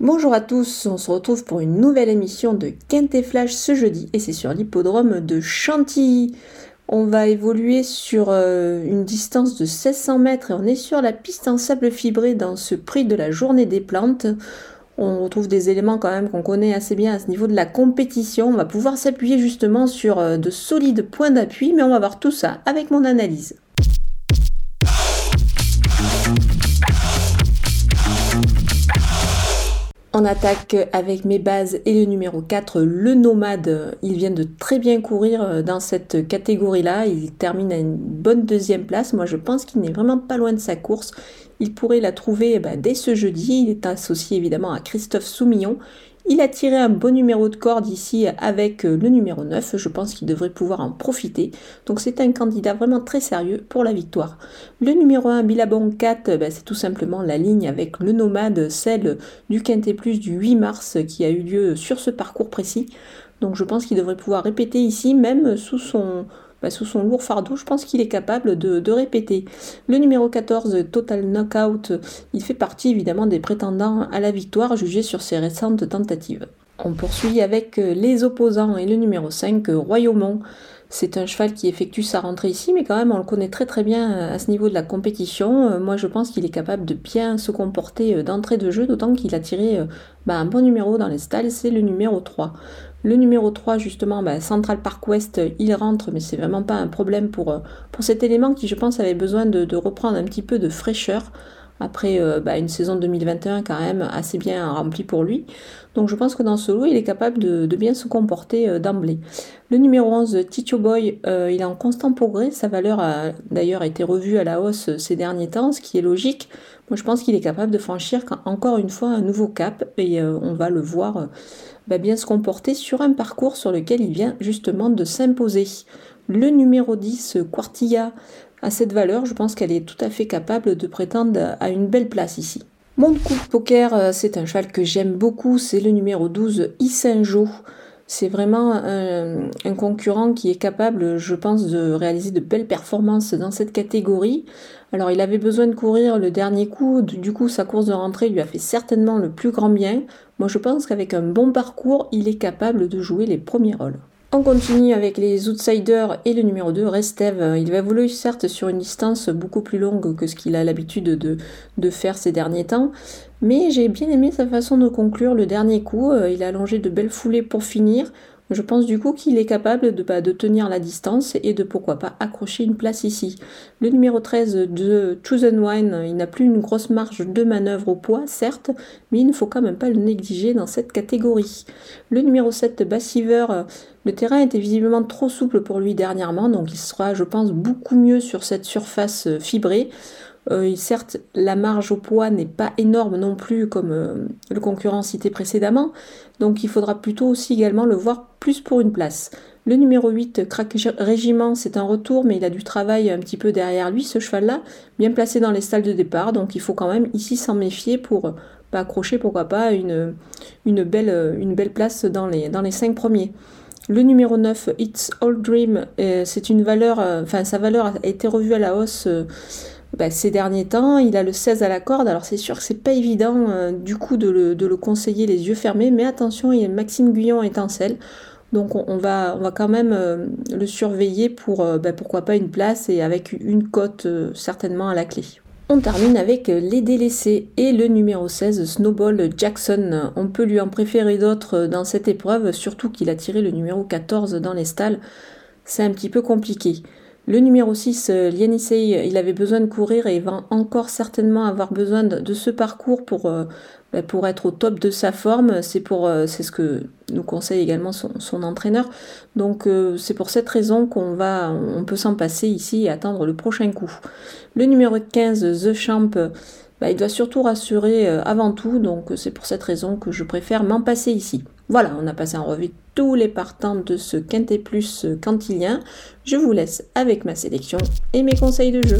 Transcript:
Bonjour à tous, on se retrouve pour une nouvelle émission de Quintet Flash ce jeudi et c'est sur l'hippodrome de Chantilly. On va évoluer sur euh, une distance de 1600 mètres et on est sur la piste en sable fibré dans ce prix de la journée des plantes. On retrouve des éléments quand même qu'on connaît assez bien à ce niveau de la compétition. On va pouvoir s'appuyer justement sur euh, de solides points d'appui, mais on va voir tout ça avec mon analyse. On attaque avec mes bases et le numéro 4, le nomade. Il vient de très bien courir euh, dans cette catégorie-là. Il termine à une bonne deuxième place. Moi, je pense qu'il n'est vraiment pas loin de sa course. Il pourrait la trouver bah, dès ce jeudi. Il est associé évidemment à Christophe Soumillon. Il a tiré un bon numéro de corde ici avec euh, le numéro 9. Je pense qu'il devrait pouvoir en profiter. Donc c'est un candidat vraiment très sérieux pour la victoire. Le numéro 1, Billabong 4, bah, c'est tout simplement la ligne avec le nomade, celle du Quintet Plus du 8 mars qui a eu lieu sur ce parcours précis. Donc je pense qu'il devrait pouvoir répéter ici, même sous son, bah, sous son lourd fardeau, je pense qu'il est capable de, répéter. Le numéro 14, Total Knockout, il fait partie évidemment des prétendants à la victoire jugés sur ses récentes tentatives. On poursuit avec les opposants et le numéro 5, Royaumont. C'est un cheval qui effectue sa rentrée ici, mais quand même on le connaît très très bien à ce niveau de la compétition. Moi je pense qu'il est capable de bien se comporter d'entrée de jeu, d'autant qu'il a tiré bah, un bon numéro dans les stalles, c'est le numéro 3. Le numéro 3, justement, bah, Central Park West, il rentre, mais c'est vraiment pas un problème pour, euh, pour cet élément qui, je pense, avait besoin de, reprendre un petit peu de fraîcheur après euh, bah, une saison 2021 quand même assez bien remplie pour lui. Donc je pense que dans ce lot, il est capable de, bien se comporter euh, d'emblée. Le numéro 11, Tito Boy, il est en constant progrès. Sa valeur a d'ailleurs été revue à la hausse ces derniers temps, ce qui est logique. Moi, je pense qu'il est capable de franchir encore une fois un nouveau cap et on va le voir va bien se comporter sur un parcours sur lequel il vient justement de s'imposer. Le numéro 10, Quartilla, a cette valeur, je pense qu'elle est tout à fait capable de prétendre à une belle place ici. Mon coup de poker, euh, c'est un cheval que j'aime beaucoup, c'est le numéro 12, Issinjo. C'est vraiment un, concurrent qui est capable, je pense, de réaliser de belles performances dans cette catégorie. Alors il avait besoin de courir le dernier coup, du coup sa course de rentrée lui a fait certainement le plus grand bien. Moi je pense qu'avec un bon parcours, il est capable de jouer les premiers rôles. On continue avec les outsiders et le numéro 2, Restev. Il va évoluer certes sur une distance beaucoup plus longue que ce qu'il a l'habitude de, de, faire ces derniers temps, mais j'ai bien aimé sa façon de conclure le dernier coup. Il a allongé de belles foulées pour finir. Je pense du coup qu'il est capable de, bah, de, tenir la distance et de pourquoi pas accrocher une place ici. Le numéro 13 de Chosen Wine, il n'a plus une grosse marge de manœuvre au poids, certes, mais il ne faut quand même pas le négliger dans cette catégorie. Le numéro 7, Bassiver, le terrain était visiblement trop souple pour lui dernièrement, donc il sera, je pense, beaucoup mieux sur cette surface fibrée. Euh, certes, la marge au poids n'est pas énorme non plus comme euh, le concurrent cité précédemment, donc il faudra plutôt aussi également le voir plus pour une place. Le numéro 8, Crack Régiment, c'est un retour, mais il a du travail un petit peu derrière lui, ce cheval-là, bien placé dans les stalles de départ, donc il faut quand même ici s'en méfier pour pas bah, accrocher, pourquoi pas, une, une, belle, place dans les, dans les 5 premiers. Le numéro 9, It's All Dream, euh, c'est une valeur, sa valeur a été revue à la hausse bah, ces derniers temps. Il a le 16 à la corde, alors c'est sûr que c'est pas évident euh, du coup de le, conseiller les yeux fermés, mais attention, il y a Maxime Guyon étincelle. Donc on, va, on va quand même euh, le surveiller pour euh, bah, pourquoi pas une place et avec une cote certainement à la clé. On termine avec les délaissés et le numéro 16, Snowball Jackson. On peut lui en préférer d'autres dans cette épreuve, surtout qu'il a tiré le numéro 14 dans les stalles. C'est un petit peu compliqué. Le numéro 6, euh, Lianisei, il avait besoin de courir et il va encore certainement avoir besoin de, ce parcours pour, euh, bah, pour être au top de sa forme. C'est pour euh, ce que nous conseille également son, entraîneur. Donc c'est pour cette raison qu'on va on peut s'en passer ici et attendre le prochain coup. Le numéro 15, The Champ, bah, il doit surtout rassurer avant tout, donc c'est pour cette raison que je préfère m'en passer ici. Voilà, on a passé en revue tous les partants de ce Quintet Plus cantilien. Je vous laisse avec ma sélection et mes conseils de jeu.